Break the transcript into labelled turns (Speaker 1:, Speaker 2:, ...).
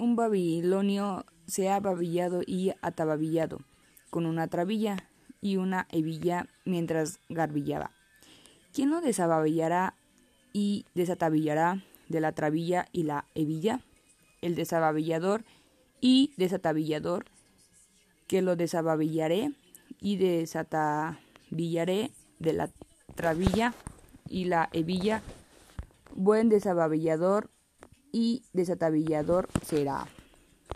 Speaker 1: un babilonio se ha babillado y atababillado con una trabilla y una hebilla mientras garbillaba. ¿Quién lo desababillará y desatabillará de la trabilla y la hebilla? El desababillador y desatabillador, que lo desababillaré y desatabillaré de la trabilla y la hebilla, buen desababillador y desatabillador será.